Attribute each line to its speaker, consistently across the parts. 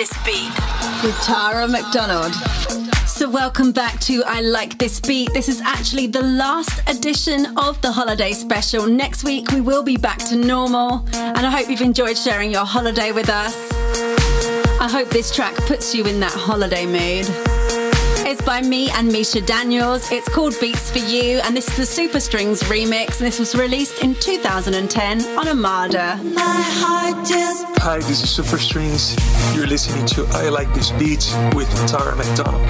Speaker 1: this beat.
Speaker 2: With Tara McDonald. So, welcome back to I Like This Beat. This is actually the last edition of the holiday special. Next week, we will be back to normal, and I hope you've enjoyed sharing your holiday with us. I hope this track puts you in that holiday mood. It's by me and Mischa Daniels. It's called Beats for You, and this is the Super Strings remix, and this was released in 2010 on Armada.
Speaker 3: Hi, this is Super Strings. You're listening to I Like This Beat with Tara McDonald.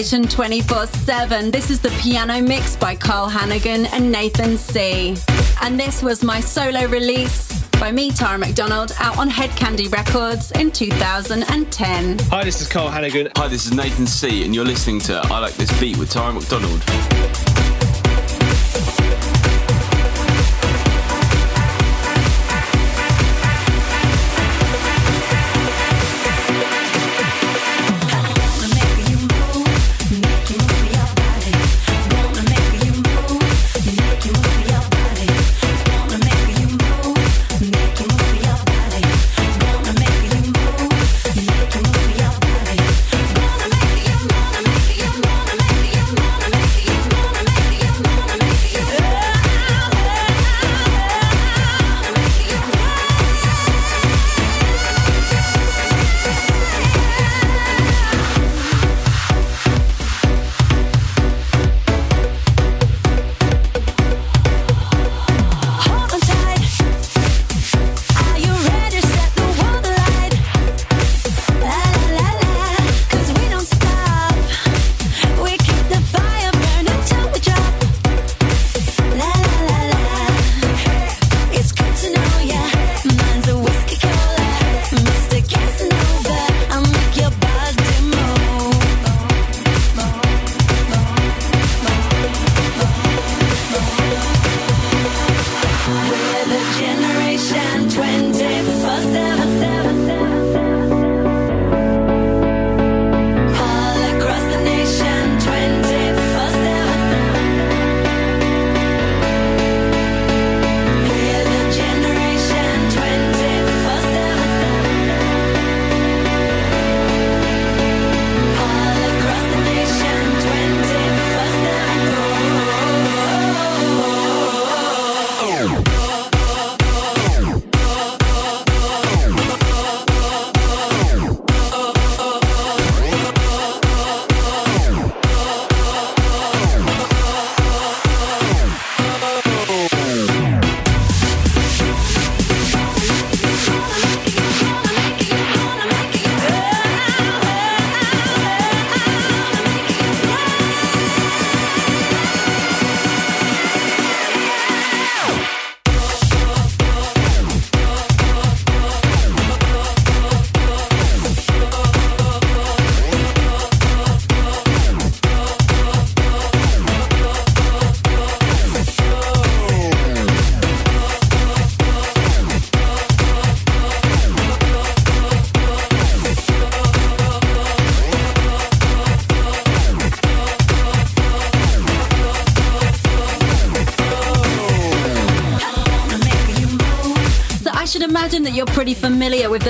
Speaker 2: It's 24 7. This is the piano mix by Carl Hannigan and Nathan C. And this was my solo release by me, Tara McDonald, out on Hed Kandi Records in 2010.
Speaker 4: Hi, this is Carl Hannigan.
Speaker 5: Hi, this is Nathan C, and you're listening to I Like This Beat with Tara McDonald.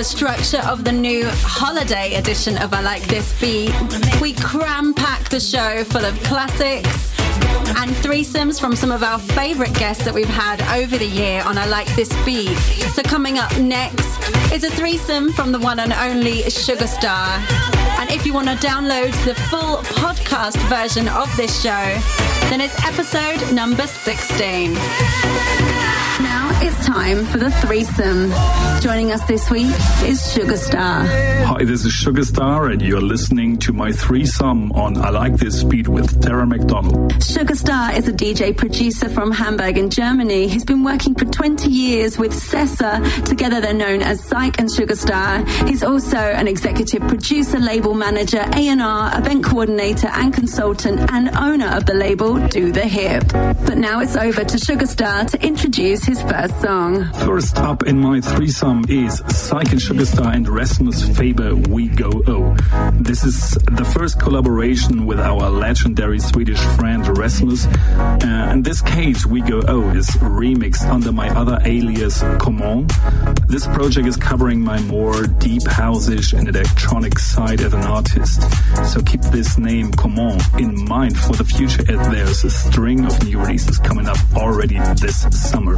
Speaker 2: Structure of the new holiday edition of I Like This Beat. We cram pack the show full of classics and threesomes from some of our favorite guests that we've had over the year on I Like This Beat. So, coming up next is a threesome from the one and only Sugarstarr. And if you want to download the full podcast version of this show, then it's episode number 16 it's time for the threesome. Joining us this week is Sugarstarr.
Speaker 6: Hi, this is Sugarstarr, and you're listening to my threesome on I Like This Beat with Tara McDonald.
Speaker 2: Sugarstarr is a DJ producer from Hamburg in Germany. He's been working for 20 years with Sessa. Together, they're known as Syke and Sugarstarr. He's also an executive producer, label manager, A&R, event coordinator, and consultant, and owner of the label Do the Hip. But now it's over to Sugarstarr to introduce his first song.
Speaker 6: First up in my threesome is Syke and Sugarstarr and Rasmus Faber We Go O. This is the first collaboration with our legendary Swedish friend Rasmus. Uh, in this case, We Go O is remixed under my other alias Common. This project is covering my more deep houseish and electronic side as an artist. So keep this name Common in mind for the future as there's a string of new releases coming up already this summer.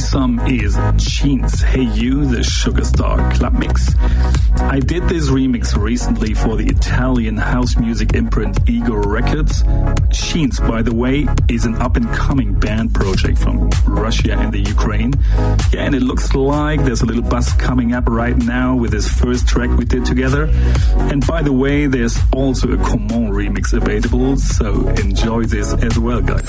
Speaker 6: Threesome is Jeans Hey You, the Sugarstarr Club Mix. I did this remix recently for the Italian house music imprint Ego Records. Jeans, by the way, is an up and coming band project from Russia and the Ukraine. Yeah, and it looks like there's a little buzz coming up right now with this first track we did together. And by the way, there's also a Common remix available, so enjoy this as well, guys.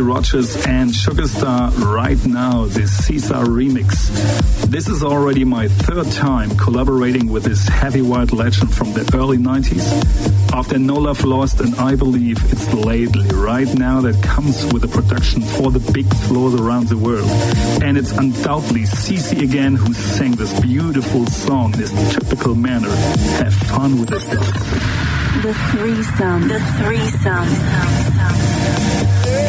Speaker 6: Rogers and Sugarstarr right now, this Caesar remix. This is already my third time collaborating with this heavy white legend from the early 90s. After No Love Lost and I Believe It's Lately right now that comes with a production for the big floors around the world. And it's undoubtedly CeCe again who sang this beautiful song in this typical manner. Have fun with it.
Speaker 1: The threesome. The threesome.
Speaker 7: It's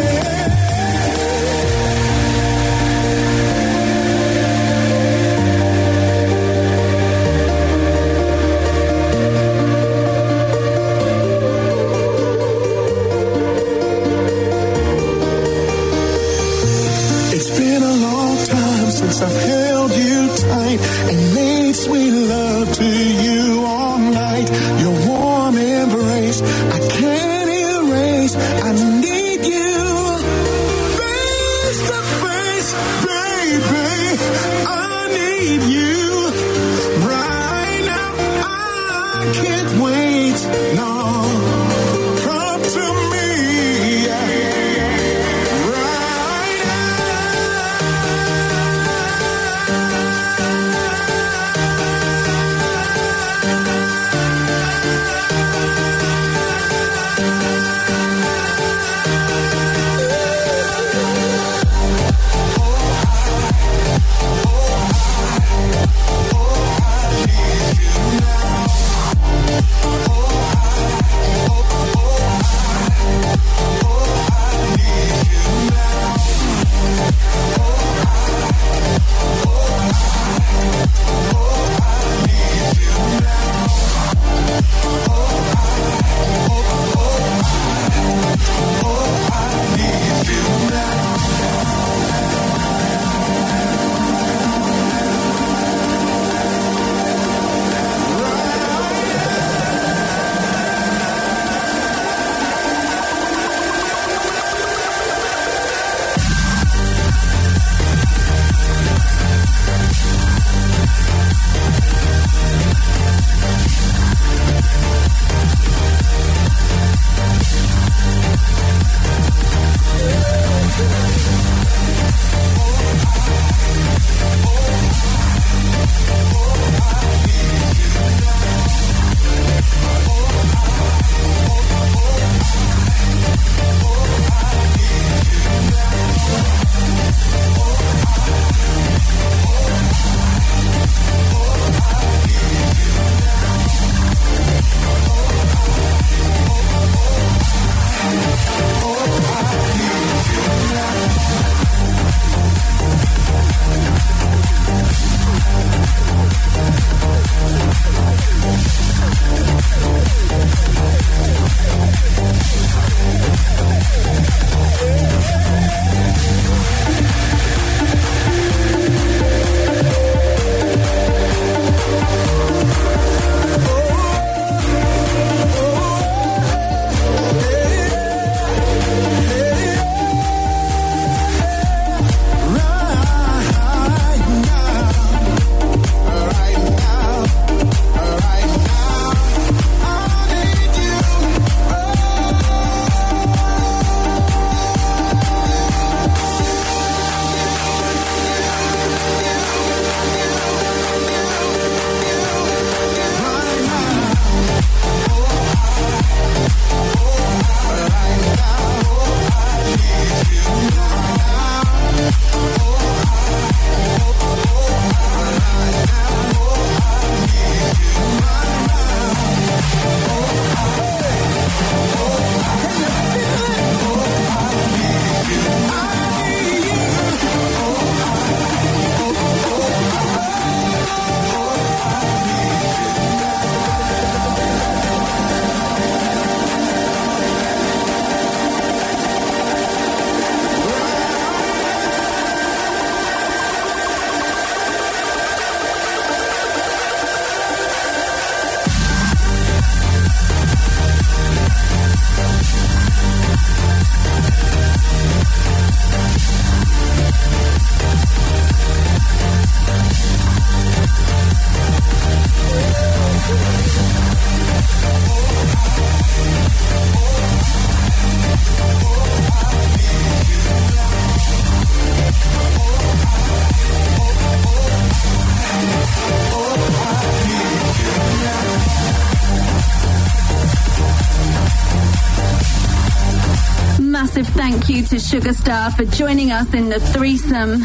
Speaker 2: thank you to Sugarstarr for joining us in the threesome.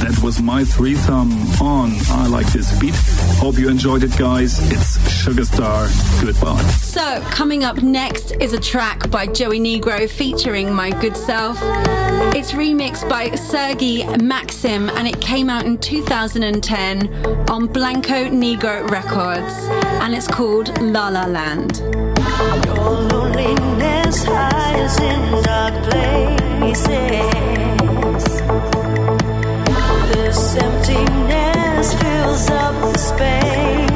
Speaker 6: That was my threesome on I Like This Beat. Hope you enjoyed it, guys. It's Sugarstarr. Goodbye.
Speaker 2: So, coming up next is a track by Joey Negro featuring My Good Self. It's remixed by Sergey Maxim and it came out in 2010 on Blanco Negro Records and it's called La La Land.
Speaker 5: This emptiness fills up the space.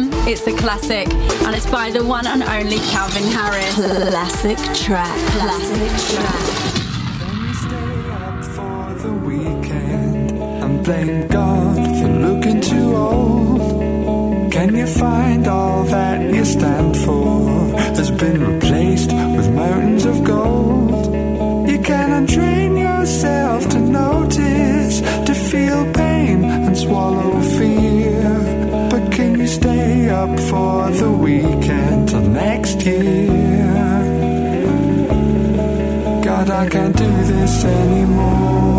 Speaker 2: Anthem, it's a classic, and it's by the one and only Calvin Harris. Classic track. Classic track.
Speaker 8: Can we stay up for the weekend and blame God for looking too old? Can you find all that you stand for has been replaced up for the weekend till next year? God, I can't do this anymore.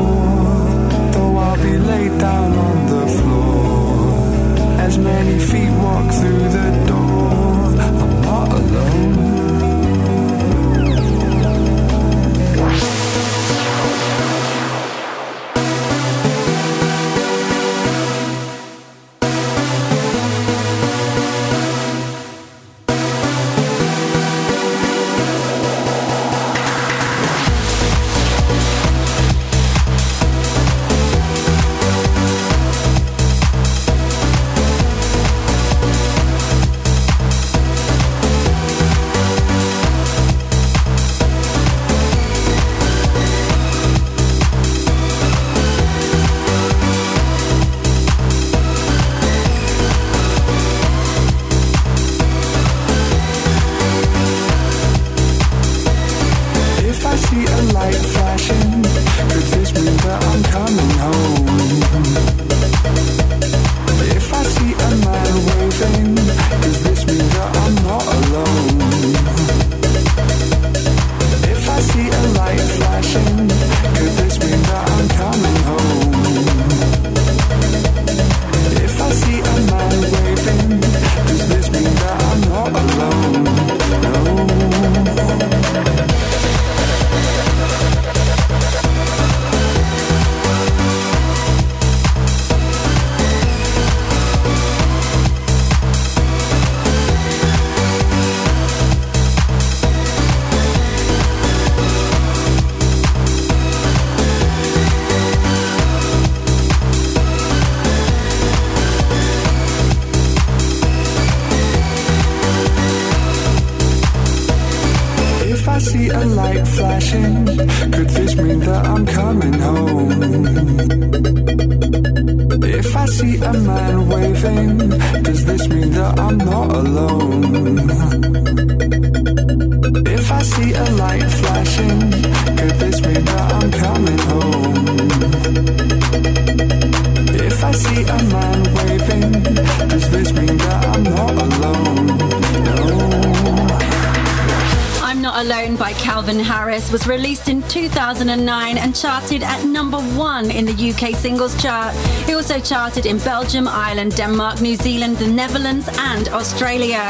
Speaker 2: 2009 and charted at number one in the UK singles chart. It also charted in Belgium, Ireland, Denmark, New Zealand, the Netherlands, and Australia.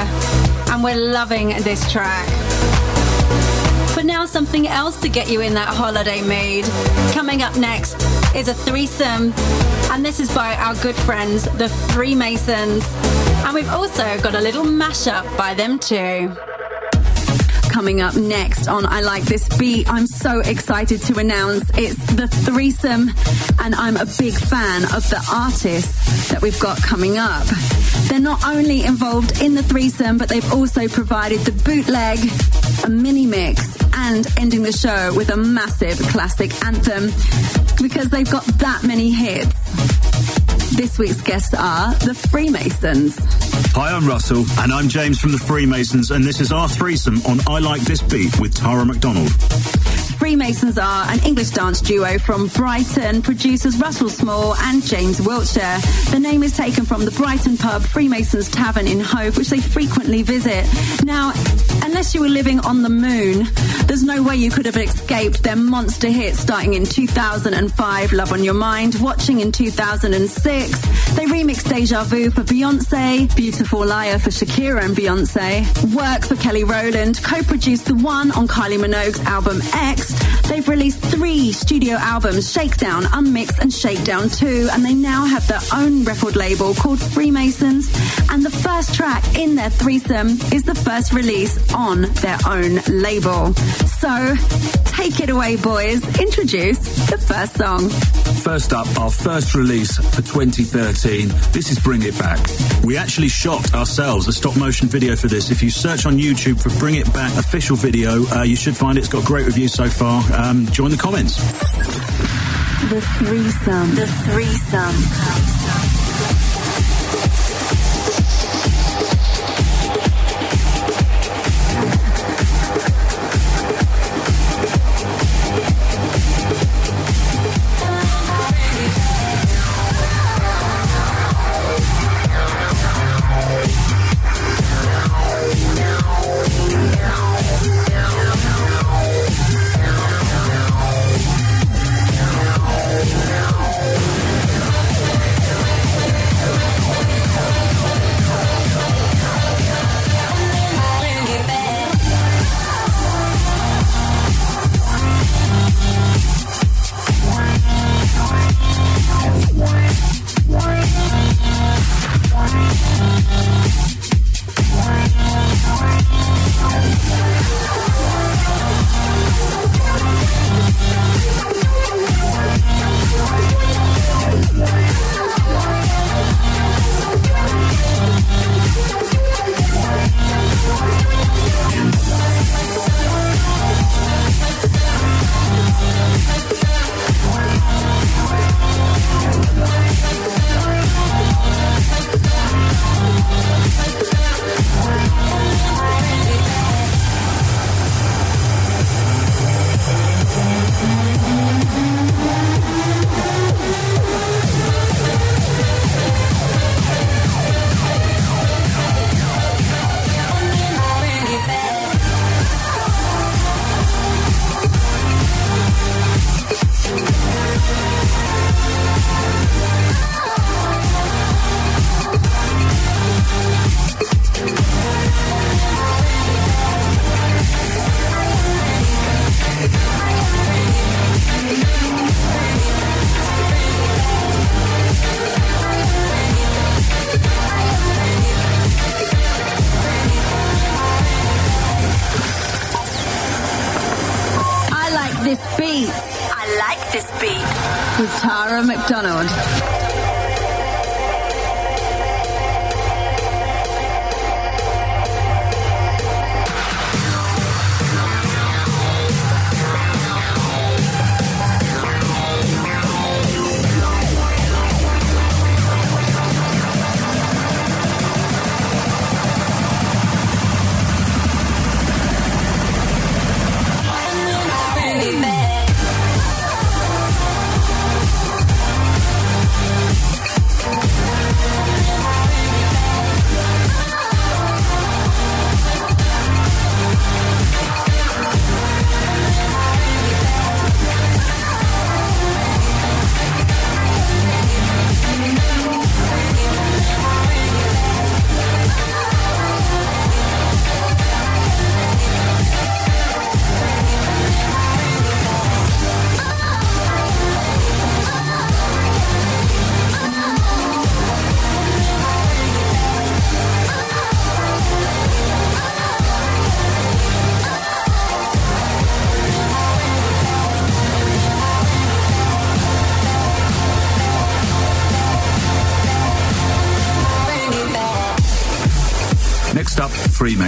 Speaker 2: And we're loving this track. But now something else to get you in that holiday mood. Coming up next is a threesome, and this is by our good friends, the Freemasons. And we've also got a little mashup by them too. Coming up next on I Like This Beat, I'm so excited to announce it's the threesome, and I'm a big fan of the artists that we've got coming up. They're not only involved in the threesome, but they've also provided the bootleg, a mini mix, and ending the show with a massive classic anthem because they've got that many hits. This week's guests are the Freemasons.
Speaker 9: Hi, I'm Russell. And I'm James from the Freemasons, and this is our threesome on I Like This Beat with Tara McDonald.
Speaker 2: Freemasons are an English dance duo from Brighton, producers Russell Small and James Wiltshire. The name is taken from the Brighton pub Freemasons Tavern in Hove, which they frequently visit. Now, unless you were living on the moon, there's no way you could have escaped their monster hit starting in 2005, Love on Your Mind, watching in 2006. They remixed Deja Vu for Beyonce, Beautiful Liar for Shakira and Beyonce, Work for Kelly Rowland, co-produced The One on Kylie Minogue's album X. They've released three studio albums, Shakedown, Unmixed and Shakedown 2, and they now have their own record label called Freemasons. And the first track in their threesome is the first release on their own label. So take it away, boys. Introduce the first song.
Speaker 9: First up, our first release for 2013. This is Bring It Back. We actually shot ourselves a stop motion video for this. If you search on YouTube for Bring It Back official video, uh, you should find it. It's got great reviews so far. Um, join the comments.
Speaker 1: The threesome. The threesome.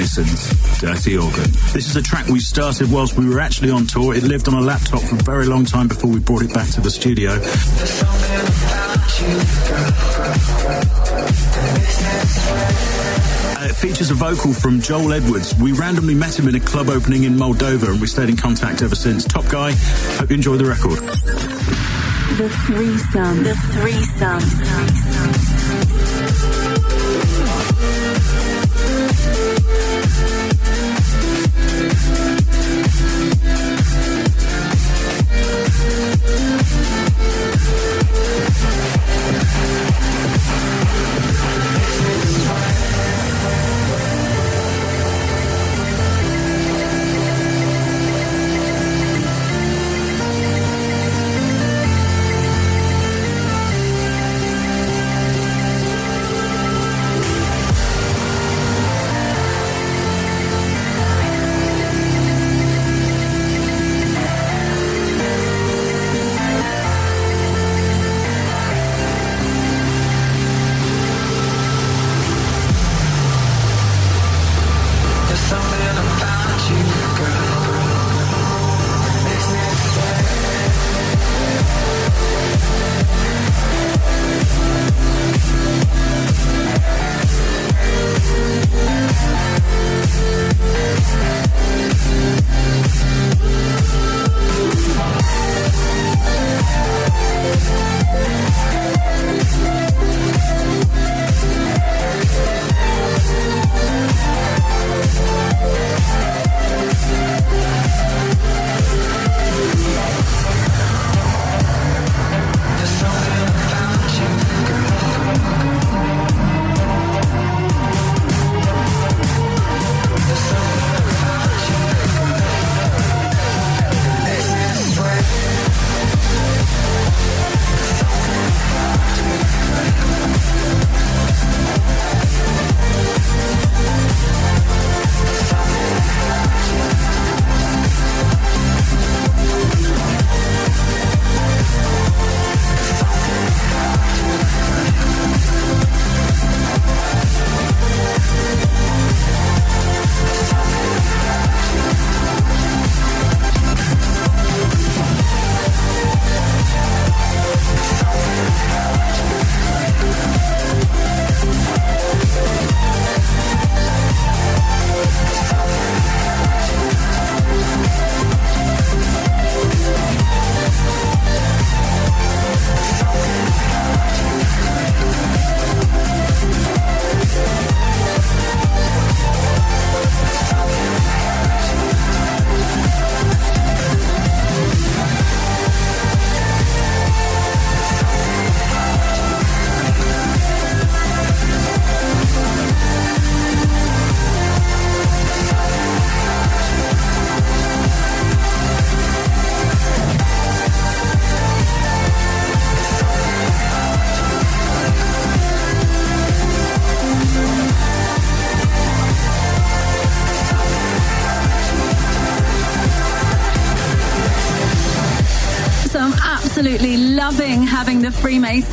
Speaker 9: Freemasons, Dirty Organ. This is a track we started whilst we were actually on tour. It lived on a laptop for a very long time before we brought it back to the studio. Uh, it features a vocal from Joel Edwards. We randomly met him in a club opening in Moldova and we stayed in contact ever since. Top guy, hope you enjoy the record.
Speaker 1: The threesome. The threesome.
Speaker 2: So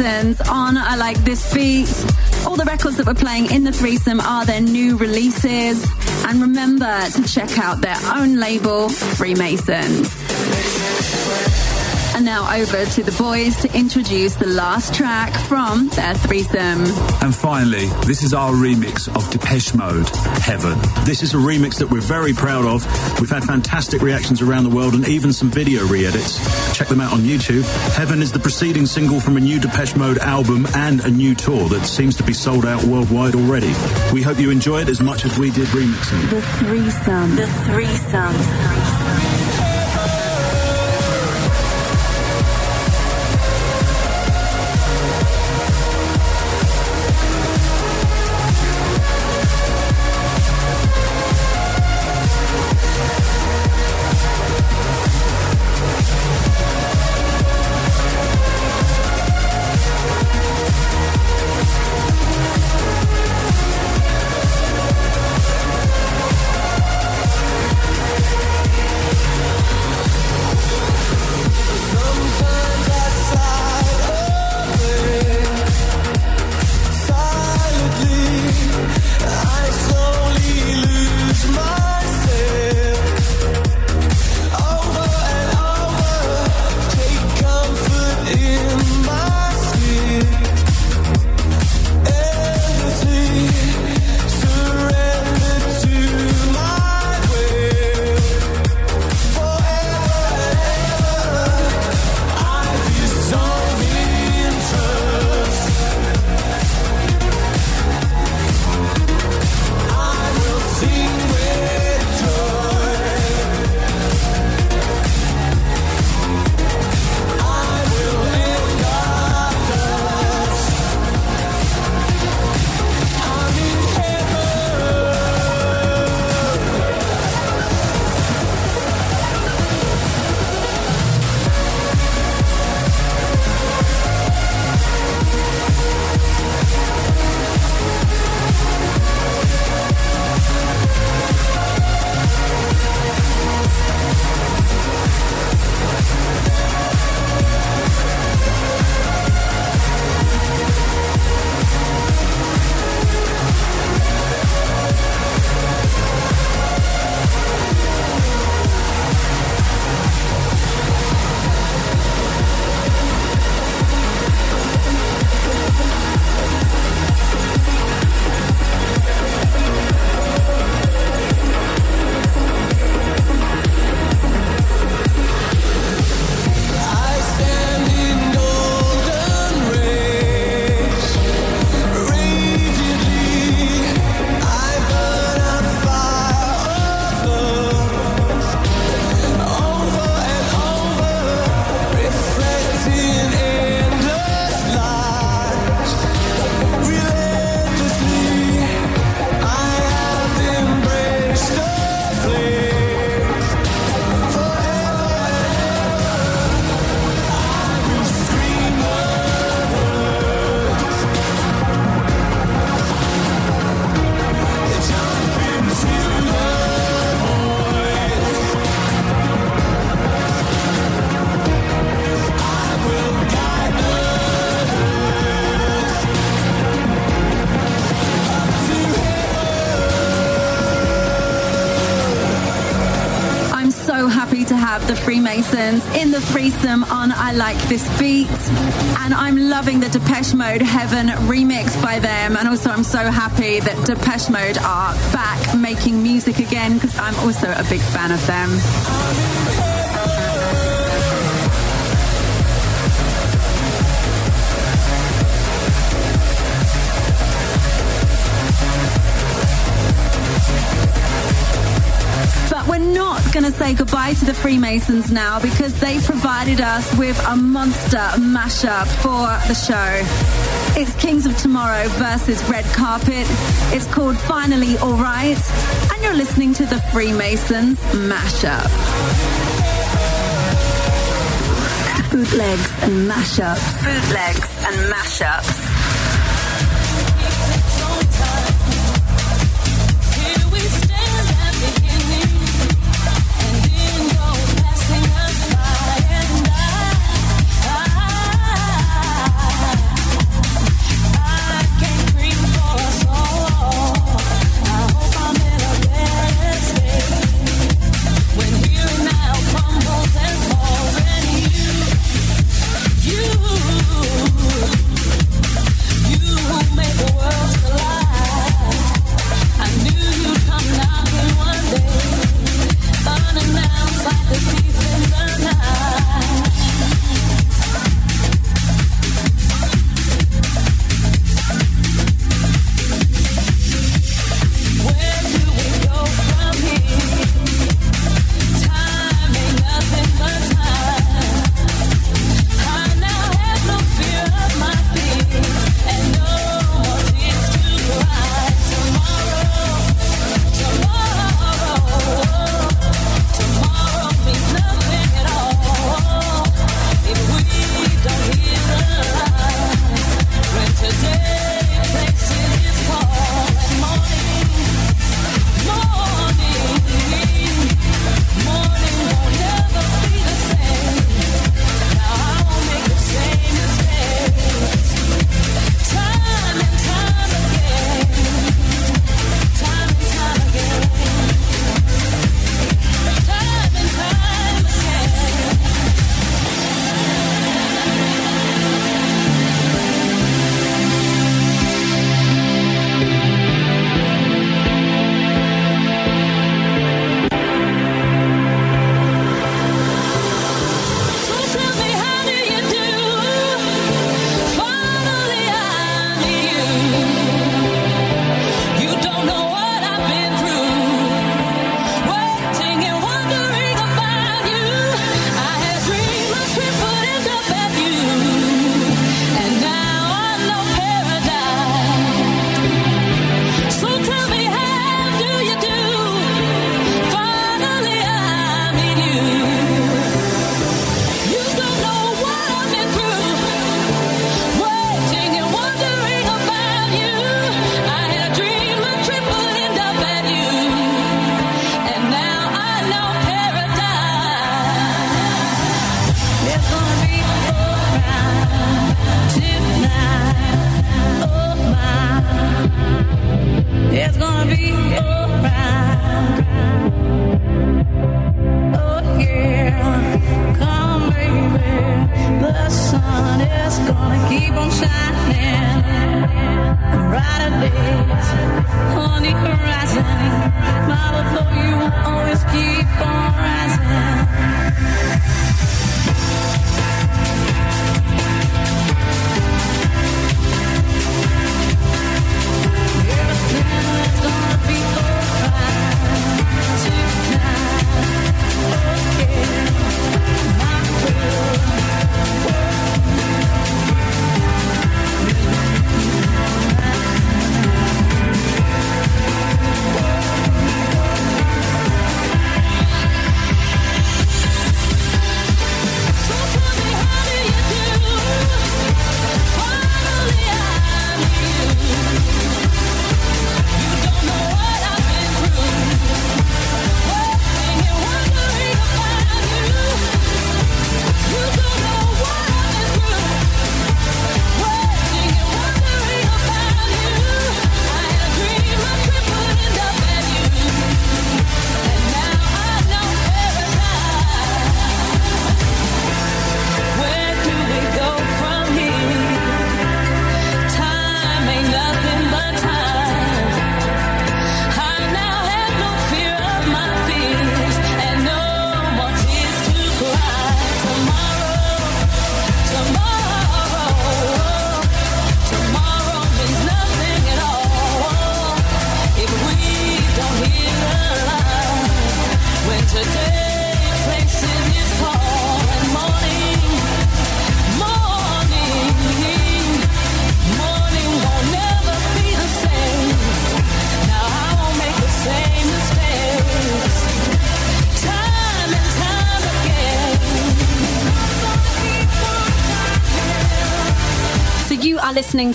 Speaker 2: On I Like This Beat. All the records that we're playing in the threesome are their new releases. And remember to check out their own label, Freemasons. And now over to the boys to introduce the last track from their threesome.
Speaker 9: And finally, this is our remix of Depeche Mode, Heaven. This is a remix that we're very proud of. We've had fantastic reactions around the world and even some video re-edits. Check them out on YouTube. Heaven is the preceding single from a new Depeche Mode album and a new tour that seems to be sold out worldwide already. We hope you enjoy it as much as we did remixing.
Speaker 1: The threesome. The threesome.
Speaker 5: I Like This Beat. And I'm loving the Depeche Mode Heaven remix by them. And also, I'm so happy that Depeche Mode are back making music again because I'm also a big fan of them. Say goodbye to the Freemasons now because they provided us with a monster mashup for the show. It's Kings of Tomorrow versus Red Carpet. It's called Finally Alright, and you're listening to the Freemasons mashup.
Speaker 2: Bootlegs and mashups.
Speaker 5: Bootlegs and mashups.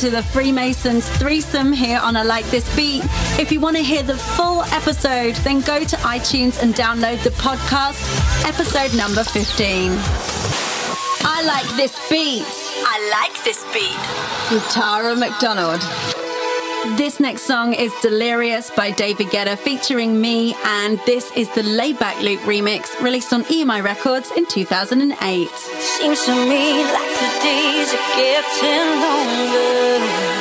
Speaker 2: to the Freemasons threesome here on I Like This Beat. If you want to hear the full episode, then go to iTunes and download the podcast, episode number 15. I like this beat. I like this beat. With Tara McDonald. This next song is Delirious by David Guetta featuring me, and this is the Laidback Luke remix released on EMI Records in 2008.
Speaker 5: Seems to me like the days are getting longer.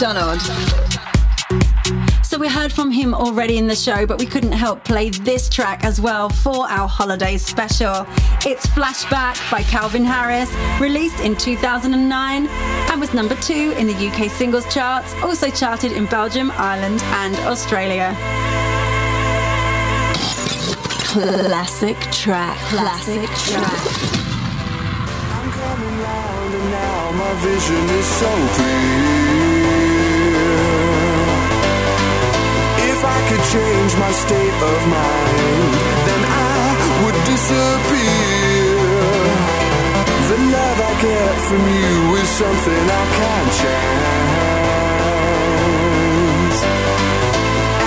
Speaker 2: McDonald. So we heard from him already in the show, but we couldn't help play this track as well for our holiday special. It's Flashback by Calvin Harris, released in 2009 and was number two in the UK singles charts, also charted in Belgium, Ireland, and Australia. Classic track, classic, track.
Speaker 8: vision is so clear. Change my state of mind, then I would disappear. The love I get from you is something I can't chance.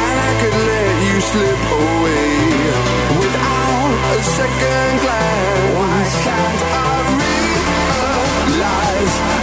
Speaker 8: And I could let you slip away without a second glance. Why can't I realize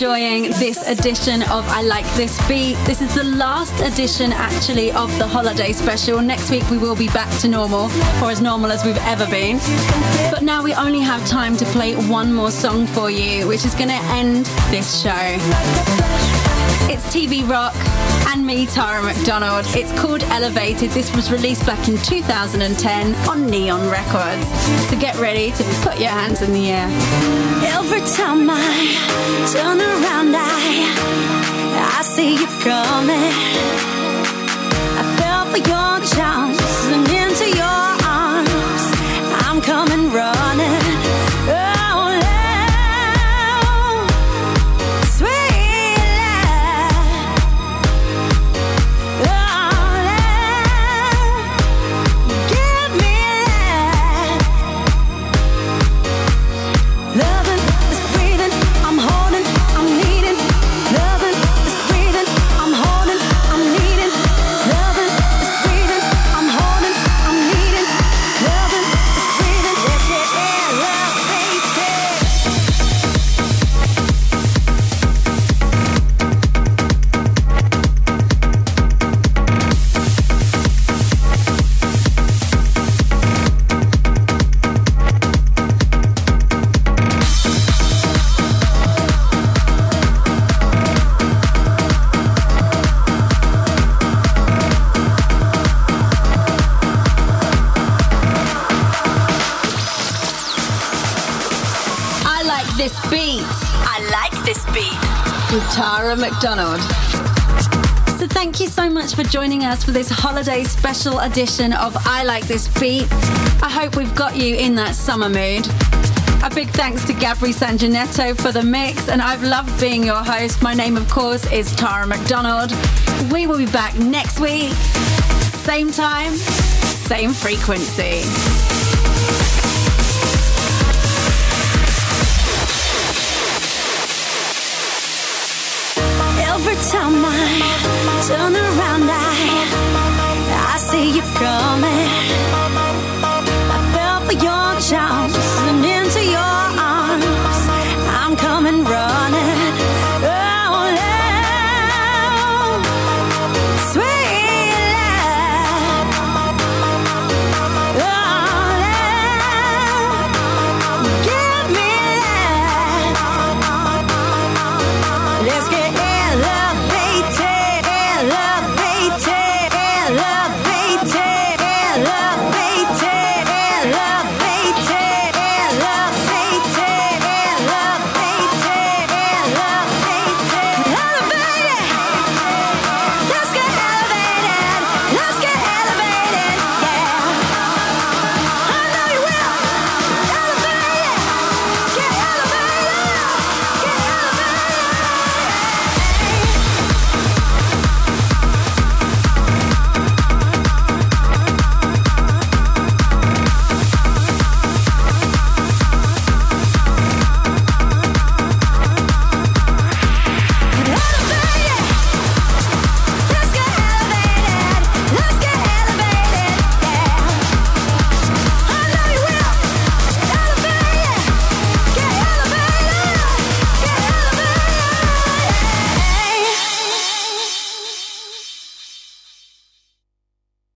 Speaker 2: enjoying this edition of I Like This Beat. This is the last edition actually of the holiday special. Next week we will be back to normal, or as normal as we've ever been. But now we only have time to play one more song for you, which is going to end this show. It's TV Rock and me, Tara McDonald. It's called Elevated. This was released back in 2010 on Neon Records. So get ready to put your hands in the air.
Speaker 5: Every time I turn around, I I see you coming. I fell for your charms and into your arms. I'm coming running.
Speaker 2: Tara McDonald. So thank you so much for joining us for this holiday special edition of I Like This Beat. I hope we've got you in that summer mood. A big thanks to Gabri Sanjanetto for the mix, and I've loved being your host. My name, of course, is Tara McDonald. We will be back next week, same time, same frequency.
Speaker 5: Turn around, I I see you coming. I fell for your charm.